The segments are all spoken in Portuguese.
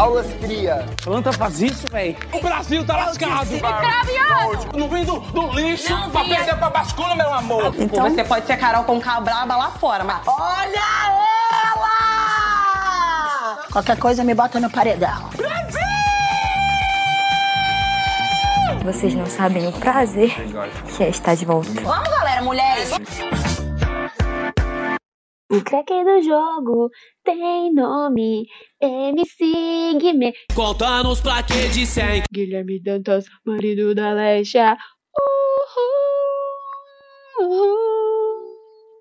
Aulas cria. Planta faz isso, velho. O Brasil tá lascado. Craviano! Não vem do, do lixo Não pra perder pra bascula, meu amor. Então... Você pode ser Carol com braba lá fora, mas... Olha ela! Qualquer coisa me bota no paredão. Vocês não sabem o prazer que é estar de volta. Vamos, galera, mulheres! O craque do jogo tem nome MC Guimê. Conta nos plaquês de 100. Guilherme Dantas, marido da Lecha.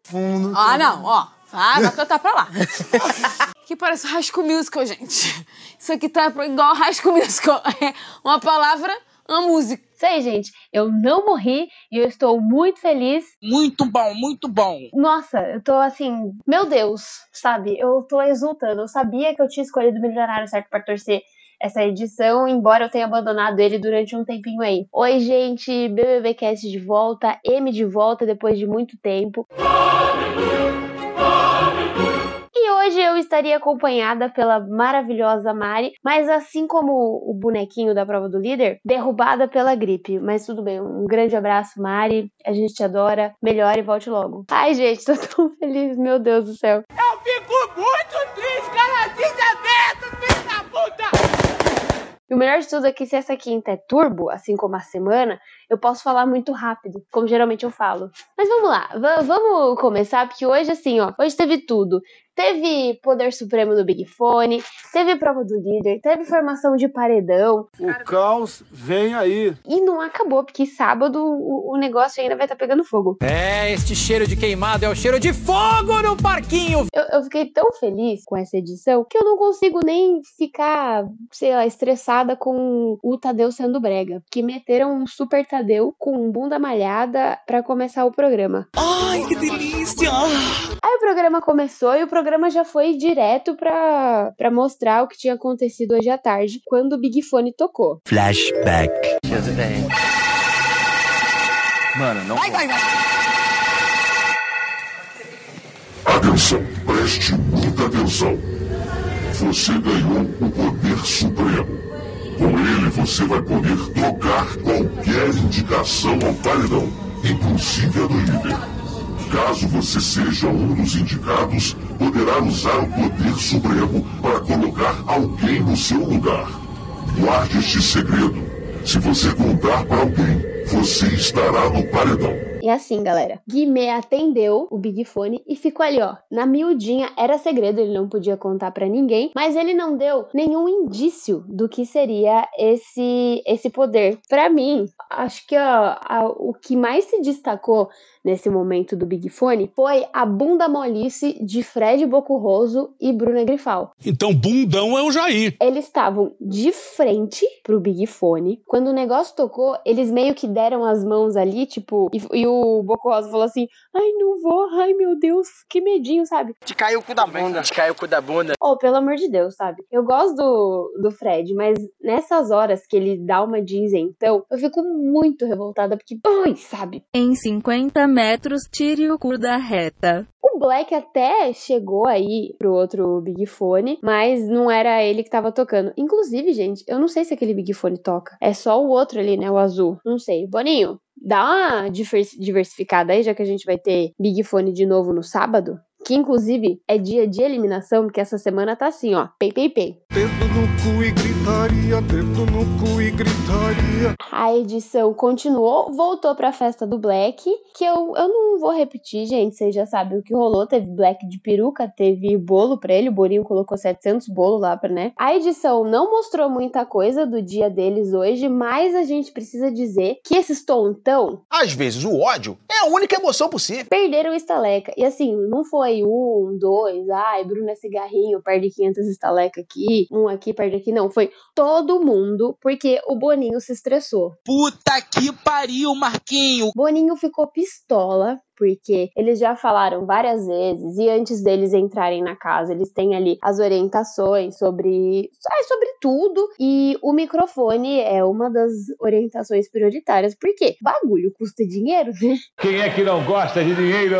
Fundo. Ah, não, ó. Ah, vai cantar pra lá. que parece High School Musical, gente. Isso aqui tá igual High School Musical. É uma palavra, uma música. Isso aí, gente. Eu não morri e eu estou muito feliz. Muito bom, muito bom. Nossa, eu tô assim, meu Deus, sabe? Eu tô exultando. Eu sabia que eu tinha escolhido o Milionário certo pra torcer essa edição, embora eu tenha abandonado ele durante um tempinho aí. Oi, gente, BBBcast de volta, M de volta depois de muito tempo. Hoje eu estaria acompanhada pela maravilhosa Mari, mas assim como o bonequinho da prova do líder, derrubada pela gripe. Mas tudo bem, um grande abraço, Mari. A gente te adora. Melhore e volte logo. Ai, gente, tô tão feliz, meu Deus do céu. Eu fico muito triste, cara. Desaberto, filho da puta. E o melhor de tudo é que se essa quinta é turbo, assim como a semana, eu posso falar muito rápido, como geralmente eu falo. Mas vamos lá, vamos começar, porque hoje, assim, ó, hoje teve tudo. Teve Poder Supremo do Big Fone, teve prova do líder, teve formação de paredão, O caos vem aí. e não acabou, porque sábado o, o negócio ainda vai estar pegando fogo. É, este cheiro de queimado é o cheiro de fogo no parquinho. Eu, eu fiquei tão feliz com essa edição que eu não consigo nem ficar, sei lá, estressada com o Tadeu sendo brega. Que meteram um super Tadeu com bunda malhada pra começar o programa. Ai, que delícia. Aí o programa começou e o programa já foi direto pra, pra mostrar o que tinha acontecido hoje à tarde, quando o Big Fone tocou. Flashback. Mano, não. Vai, vai, vai! Atenção, preste muita atenção. Você ganhou o poder supremo. Com ele você vai poder trocar qualquer indicação ao paredão, inclusive a do líder. Caso você seja um dos indicados, poderá usar o poder supremo para colocar alguém no seu lugar. Guarde este segredo. Se você contar para alguém, você estará no paredão. E assim, galera, Guimê atendeu o Big Fone e ficou ali, ó, na miudinha. Era segredo, ele não podia contar pra ninguém, mas ele não deu nenhum indício do que seria esse esse poder. Pra mim, acho que ó, a- o que mais se destacou nesse momento do Big Fone foi a bunda molice de Fred Bocurroso e Bruna Grifal. Então, bundão é o Jair. Eles estavam de frente pro Big Fone. Quando o negócio tocou, eles meio que deram as mãos ali, tipo, e, e o Boco Rosa falou assim: Ai, não vou, ai meu Deus, que medinho, sabe? Te caiu o cu da bunda. Te caiu o cu da bunda. Oh, pelo amor de Deus, sabe? Eu gosto do, do Fred, mas nessas horas que ele dá uma de isentão, eu fico muito revoltada, porque, ai, sabe? Em 50 metros, tire o cu da reta. O Black até chegou aí pro outro Big Fone, mas não era ele que tava tocando. Inclusive, gente, eu não sei se aquele Big Fone toca. É só o outro ali, né? O azul. Não sei. Boninho, dá uma divers- diversificada aí, já que a gente vai ter Big Fone de novo no sábado. Que inclusive é dia de eliminação, porque essa semana tá assim, ó. Pei, pei, pei. Dedo no cu e gritaria, dedo no cu e gritaria. A edição continuou, voltou pra festa do Black, que eu, eu não vou repetir, gente, vocês já sabem o que rolou. Teve Black de peruca, teve bolo pra ele, o Borinho colocou 700 bolos lá pra, né? A edição não mostrou muita coisa do dia deles hoje, mas a gente precisa dizer que esses tontão Às vezes o ódio é a única emoção possível. perderam o estaleca. E assim, não foi um, dois, ai, Bruna Cigarrinho perde 500 estaleca aqui, um aqui perde aqui, não. Foi todo mundo, porque o Boninho se estressou. Puta que pariu, Marquinho. Boninho ficou pistola, porque eles já falaram várias vezes, e antes deles entrarem na casa, eles têm ali as orientações sobre, ah, sobre tudo, e o microfone é uma das orientações prioritárias, porque bagulho custa dinheiro, né? Quem é que não gosta de dinheiro?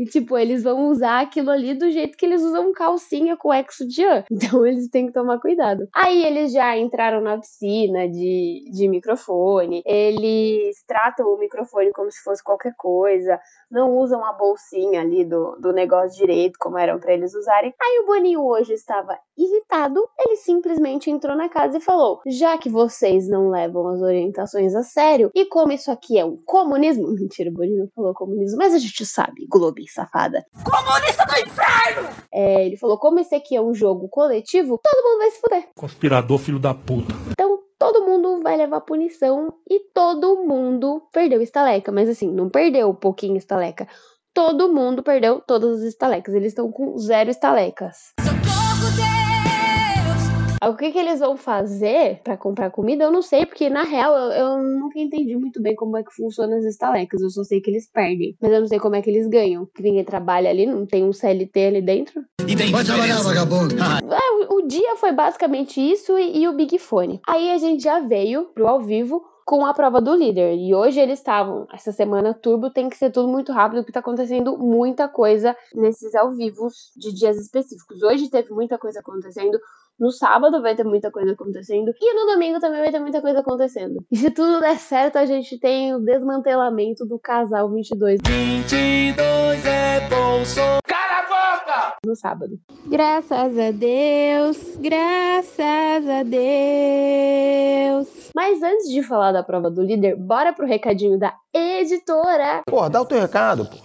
E, tipo, eles vão usar aquilo ali do jeito que eles usam calcinha com exo-dian. Então, eles têm que tomar cuidado. Aí, eles já entraram na piscina de, de microfone. Eles tratam o microfone como se fosse qualquer coisa. Não usam a bolsinha ali do, do negócio direito, como eram para eles usarem. Aí, o Boninho hoje estava irritado. Ele simplesmente entrou na casa e falou: Já que vocês não levam as orientações a sério, e como isso aqui é um comunismo. Mentira, o Boninho não falou comunismo, mas a gente sabe, Globo safada. Comunista do inferno! É, ele falou: como esse aqui é um jogo coletivo, todo mundo vai se fuder. Conspirador, filho da puta. Então, todo mundo vai levar punição e todo mundo perdeu estaleca. Mas assim, não perdeu pouquinho estaleca. Todo mundo perdeu todas as estalecas. Eles estão com zero estalecas. O que, que eles vão fazer para comprar comida, eu não sei, porque na real eu, eu, nunca entendi muito bem como é que funciona as estalecas. Eu só sei que eles perdem, mas eu não sei como é que eles ganham. Que ninguém trabalha ali, não tem um CLT ali dentro. E tem Vai trabalhar, vagabundo. É, o, o, dia foi basicamente isso e, e o Big Fone. Aí a gente já veio pro ao vivo com a prova do líder. E hoje eles estavam, essa semana turbo tem que ser tudo muito rápido, porque tá acontecendo muita coisa nesses ao vivos de dias específicos. Hoje teve muita coisa acontecendo. No sábado vai ter muita coisa acontecendo. E no domingo também vai ter muita coisa acontecendo. E se tudo der certo, a gente tem o desmantelamento do casal 22. 22 é bolso. No sábado. Graças a Deus, graças a Deus. Mas antes de falar da prova do líder, bora pro recadinho da editora. Pô, dá o teu recado, pô.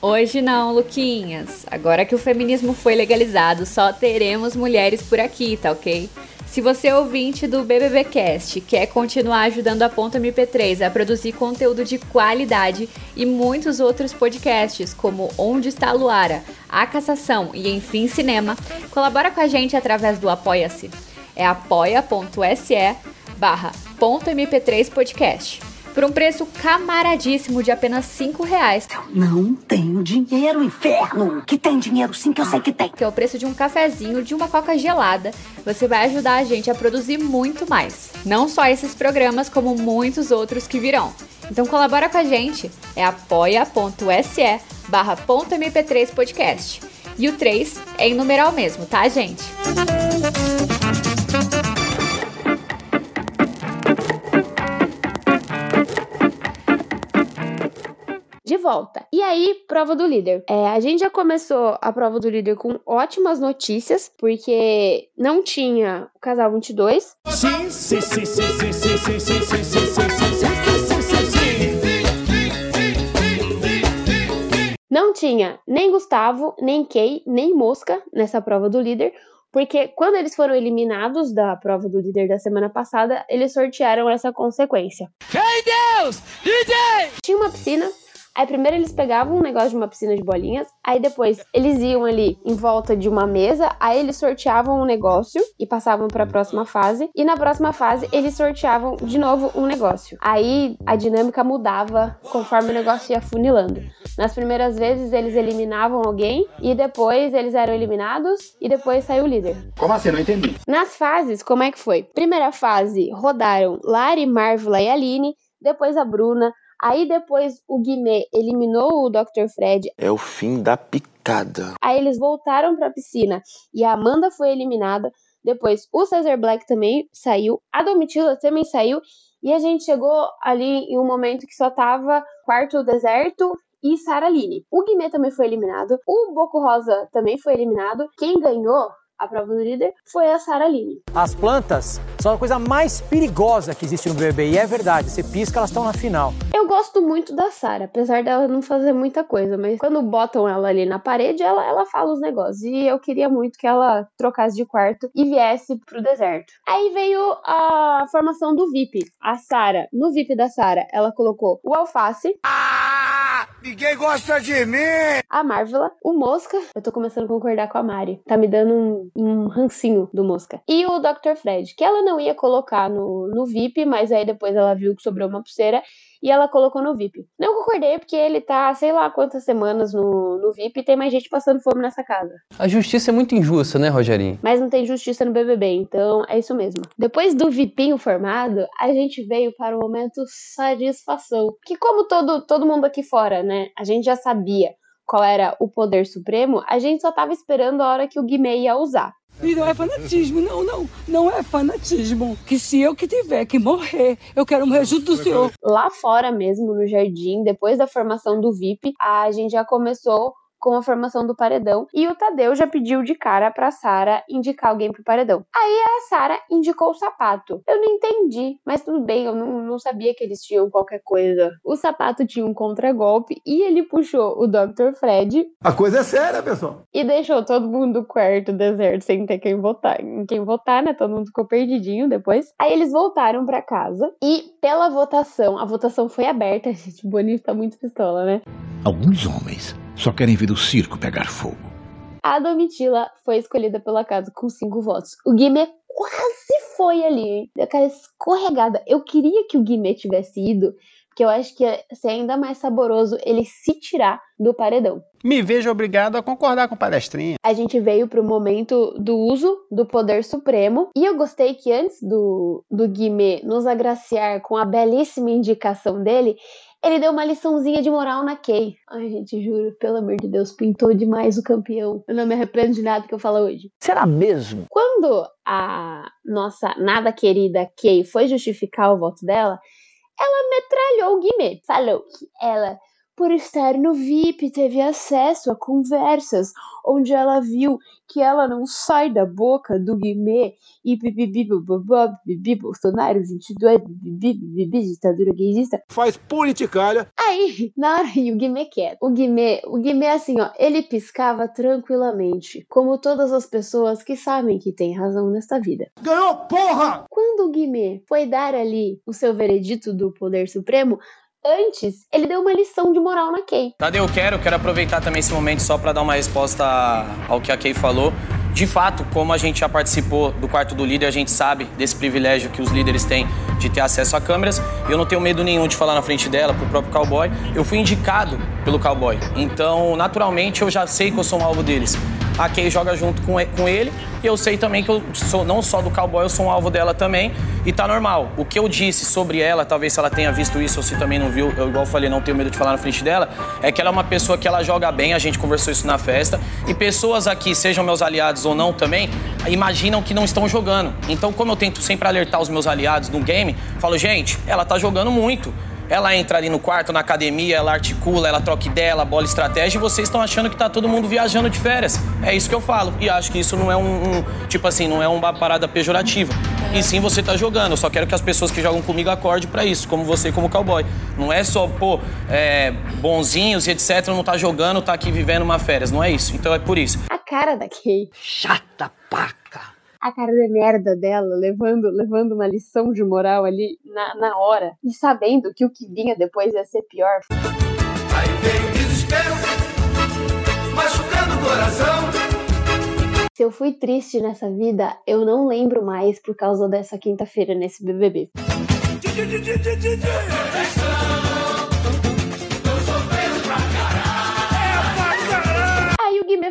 Hoje não, Luquinhas. Agora que o feminismo foi legalizado, só teremos mulheres por aqui, tá ok? Se você é ouvinte do BBBcast quer continuar ajudando a Ponta MP3 a produzir conteúdo de qualidade e muitos outros podcasts, como Onde está a Luara, A Cassação e Enfim Cinema, colabora com a gente através do Apoia-se. É apoia.se barra MP3 Podcast por um preço camaradíssimo de apenas 5 reais. Eu não tenho dinheiro, inferno! Que tem dinheiro sim, que eu sei que tem. Que é o preço de um cafezinho, de uma coca gelada. Você vai ajudar a gente a produzir muito mais. Não só esses programas, como muitos outros que virão. Então colabora com a gente. É apoia.se barra .mp3 podcast. E o 3 é em numeral mesmo, tá, gente? de volta. E aí, prova do líder. É, a gente já começou a prova do líder com ótimas notícias, porque não tinha o casal 22. Sim, sim, sim, sim, sim, sim, sim, sim, sim, sim, sim, sim, Não tinha nem Gustavo, nem Kay, nem Mosca nessa prova do líder, porque quando eles foram eliminados da prova do líder da semana passada, eles sortearam essa consequência. Ei Deus! DJ! Tinha uma piscina, Aí primeiro eles pegavam um negócio de uma piscina de bolinhas, aí depois eles iam ali em volta de uma mesa, aí eles sorteavam um negócio e passavam para a próxima fase, e na próxima fase eles sorteavam de novo um negócio. Aí a dinâmica mudava conforme o negócio ia funilando. Nas primeiras vezes eles eliminavam alguém e depois eles eram eliminados e depois saiu o líder. Como assim? Não entendi. Nas fases, como é que foi? Primeira fase rodaram Lari, Marvela e Aline, depois a Bruna, Aí depois o Guimê eliminou o Dr. Fred. É o fim da picada. Aí eles voltaram pra piscina e a Amanda foi eliminada. Depois o Cesar Black também saiu, a Domitila também saiu. E a gente chegou ali em um momento que só tava quarto deserto e Sara Line. O Guimê também foi eliminado. O Boco Rosa também foi eliminado. Quem ganhou a prova do líder foi a Sara Line. As plantas são a coisa mais perigosa que existe no BBB e é verdade, você pisca, elas estão na final. Eu gosto muito da Sara, apesar dela não fazer muita coisa, mas quando botam ela ali na parede, ela, ela fala os negócios. E eu queria muito que ela trocasse de quarto e viesse pro deserto. Aí veio a formação do VIP. A Sara, no VIP da Sara, ela colocou o Alface. Ah, ninguém gosta de mim! A Marvela, o Mosca. Eu tô começando a concordar com a Mari. Tá me dando um, um rancinho do Mosca. E o Dr. Fred, que ela não ia colocar no, no VIP, mas aí depois ela viu que sobrou uma pulseira e ela colocou no VIP. Não concordei porque ele tá, sei lá quantas semanas no, no VIP e tem mais gente passando fome nessa casa. A justiça é muito injusta, né, Rogerinho? Mas não tem justiça no BBB, então é isso mesmo. Depois do VIPinho formado, a gente veio para o momento satisfação. Que como todo, todo mundo aqui fora, né, a gente já sabia qual era o poder supremo, a gente só tava esperando a hora que o Guimê ia usar. E não é fanatismo, não, não. Não é fanatismo. Que se eu que tiver que morrer, eu quero morrer junto do senhor. Lá fora mesmo, no jardim, depois da formação do VIP, a gente já começou com a formação do paredão e o Tadeu já pediu de cara pra Sara indicar alguém pro paredão. Aí a Sara indicou o sapato. Eu não entendi, mas tudo bem, eu não, não sabia que eles tinham qualquer coisa. O sapato tinha um contragolpe e ele puxou o Dr. Fred. A coisa é séria, pessoal. E deixou todo mundo do quarto deserto sem ter quem votar. Em quem votar, né? Todo mundo ficou perdidinho depois. Aí eles voltaram para casa e pela votação, a votação foi aberta. Gente, o Boninho tá muito pistola, né? Alguns homens só querem ver o circo pegar fogo. A Domitila foi escolhida pela casa com cinco votos. O Guimê quase foi ali, hein? Aquela escorregada. Eu queria que o Guimê tivesse ido, porque eu acho que ia ser ainda mais saboroso ele se tirar do paredão. Me vejo obrigado a concordar com o palestrinha. A gente veio pro momento do uso do poder supremo. E eu gostei que antes do, do Guimê nos agraciar com a belíssima indicação dele, ele deu uma liçãozinha de moral na Kay. Ai, gente, juro, pelo amor de Deus, pintou demais o campeão. Eu não me arrependo de nada que eu falo hoje. Será mesmo? Quando a nossa nada querida Kay foi justificar o voto dela, ela metralhou o Guimê. Falou que ela por estar no VIP, teve acesso a conversas onde ela viu que ela não sai da boca do Guimê e bibibi, bibi, Bolsonaro 22, bibi, bibi, ditadura gaysista. Faz politicalha. Aí, na hora, e o Guimê quer. O Guimê, o Guimê, assim, ó, ele piscava tranquilamente, como todas as pessoas que sabem que tem razão nesta vida. Ganhou, porra! Quando o Guimê foi dar ali o seu veredito do Poder Supremo, Antes, ele deu uma lição de moral na Kay. Tadeu, eu quero, quero aproveitar também esse momento só para dar uma resposta ao que a Kay falou. De fato, como a gente já participou do quarto do líder, a gente sabe desse privilégio que os líderes têm de ter acesso a câmeras. Eu não tenho medo nenhum de falar na frente dela, pro próprio cowboy. Eu fui indicado pelo cowboy. Então, naturalmente, eu já sei que eu sou um alvo deles a Kay joga junto com ele. E eu sei também que eu sou não só do cowboy, eu sou um alvo dela também. E tá normal. O que eu disse sobre ela, talvez se ela tenha visto isso ou se também não viu, eu igual falei, não tenho medo de falar na frente dela, é que ela é uma pessoa que ela joga bem, a gente conversou isso na festa. E pessoas aqui, sejam meus aliados ou não também, imaginam que não estão jogando. Então, como eu tento sempre alertar os meus aliados no game, falo, gente, ela tá jogando muito. Ela entra ali no quarto, na academia, ela articula, ela troca ideia, ela bola estratégia e vocês estão achando que tá todo mundo viajando de férias. É isso que eu falo. E acho que isso não é um, um tipo assim, não é uma parada pejorativa. E sim você tá jogando. Eu só quero que as pessoas que jogam comigo acordem para isso, como você, como cowboy. Não é só, pô, é, bonzinhos e etc, não tá jogando, tá aqui vivendo uma férias. Não é isso. Então é por isso. A cara da Kay. Chata paca a cara de merda dela, levando, levando uma lição de moral ali na, na hora, e sabendo que o que vinha depois ia ser pior. Aí vem o desespero, machucando o coração. Se eu fui triste nessa vida, eu não lembro mais por causa dessa quinta-feira nesse BBB.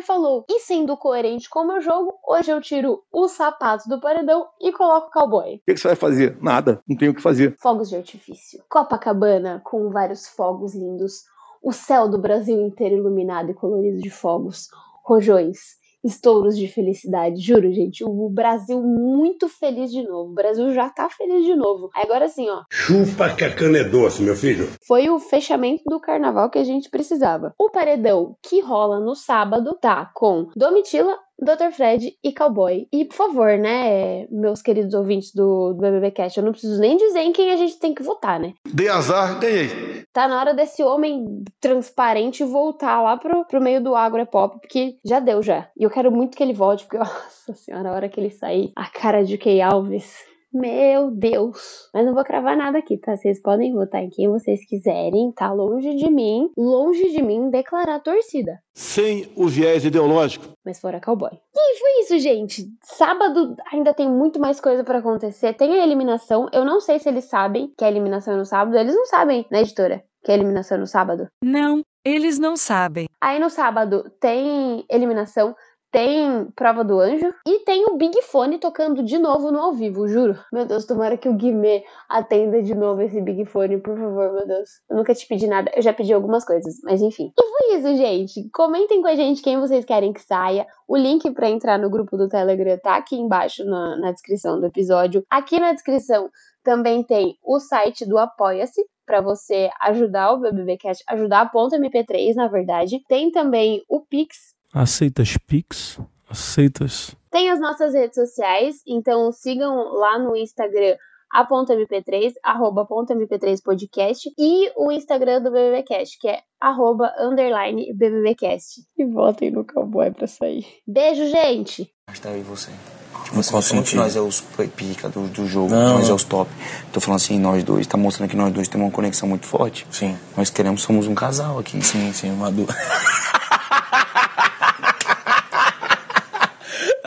Falou: e sendo coerente com o meu jogo, hoje eu tiro os sapatos do paredão e coloco o cowboy. O que, que você vai fazer? Nada, não tenho o que fazer. Fogos de artifício. Copacabana com vários fogos lindos. O céu do Brasil inteiro iluminado e colorido de fogos. Rojões, estouros de felicidade. Juro, gente, o Brasil muito feliz de novo. O Brasil já tá feliz de novo. Agora sim, ó. Chupa que a cana é doce, meu filho. Foi o fechamento do carnaval que a gente precisava. O paredão que rola no sábado tá com Domitila, Dr. Fred e Cowboy. E, por favor, né, meus queridos ouvintes do, do BBB Cast, eu não preciso nem dizer em quem a gente tem que votar, né? Dei azar, ganhei. Tá na hora desse homem transparente voltar lá pro, pro meio do agro é pop, porque já deu já. E eu quero muito que ele volte, porque, nossa senhora, a hora que ele sair, a cara de Key Alves Meu Deus. Mas não vou cravar nada aqui, tá? Vocês podem votar em quem vocês quiserem. Tá longe de mim, longe de mim declarar torcida. Sem o viés ideológico. Mas fora cowboy. E foi isso, gente. Sábado ainda tem muito mais coisa para acontecer. Tem a eliminação. Eu não sei se eles sabem que a eliminação é no sábado. Eles não sabem, né, editora? Que a eliminação é no sábado. Não, eles não sabem. Aí no sábado tem eliminação tem Prova do Anjo e tem o Big Fone tocando de novo no ao vivo, juro. Meu Deus, tomara que o Guimê atenda de novo esse Big Fone, por favor, meu Deus. Eu nunca te pedi nada, eu já pedi algumas coisas, mas enfim. E foi isso, gente. Comentem com a gente quem vocês querem que saia. O link para entrar no grupo do Telegram tá aqui embaixo na, na descrição do episódio. Aqui na descrição também tem o site do Apoia-se, para você ajudar o BBBcast, ajudar a ponta MP3, na verdade. Tem também o Pix, Aceitas Pix? Aceitas? Tem as nossas redes sociais, então sigam lá no Instagram a ponta MP3, arroba ponta MP3 podcast e o Instagram do BBBcast, que é arroba underline BBBcast. E votem no cowboy pra sair. Beijo, gente! Tá aí você. Tipo, assim, que nós é os pica do, do jogo, Não. nós é os top. Tô falando assim, nós dois, tá mostrando que nós dois temos uma conexão muito forte. Sim. Nós queremos, somos um casal aqui. Sim, sim, uma du...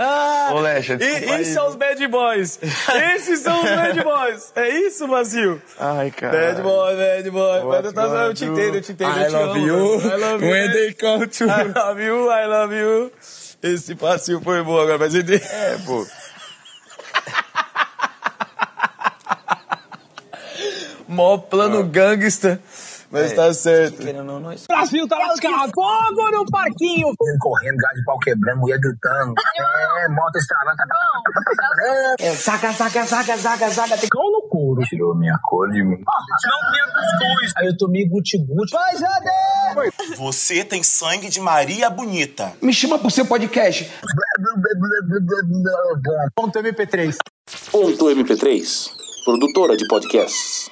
Ah, Ô, Lecha, e- desculpa aí, são os bad boys. Esses são os bad boys. É isso, Brasil. Ai, cara. Bad boy, bad boy. Mas eu, tava- eu te entendo, eu te entendo. I eu te love amo, you. I love you. When they come to- I love you, I love you. Esse passinho foi bom agora, mas ele... É, pô. Mó plano gangsta. Mas tá certo. Querendo não, nós... Brasil tá lascado. Fogo no parquinho. correndo, gás de pau quebrando, mulher gritando. É, moto estralando. É, saca, saca, saca, saca, saca. Tem cão no couro. Tirou minha cor de mim. Não cuscuz. Aí eu tomei guti-guti. Vai, Jade! Você tem sangue de Maria Bonita. Me chama pro seu podcast. Ponto MP3. Ponto MP3, produtora de podcasts.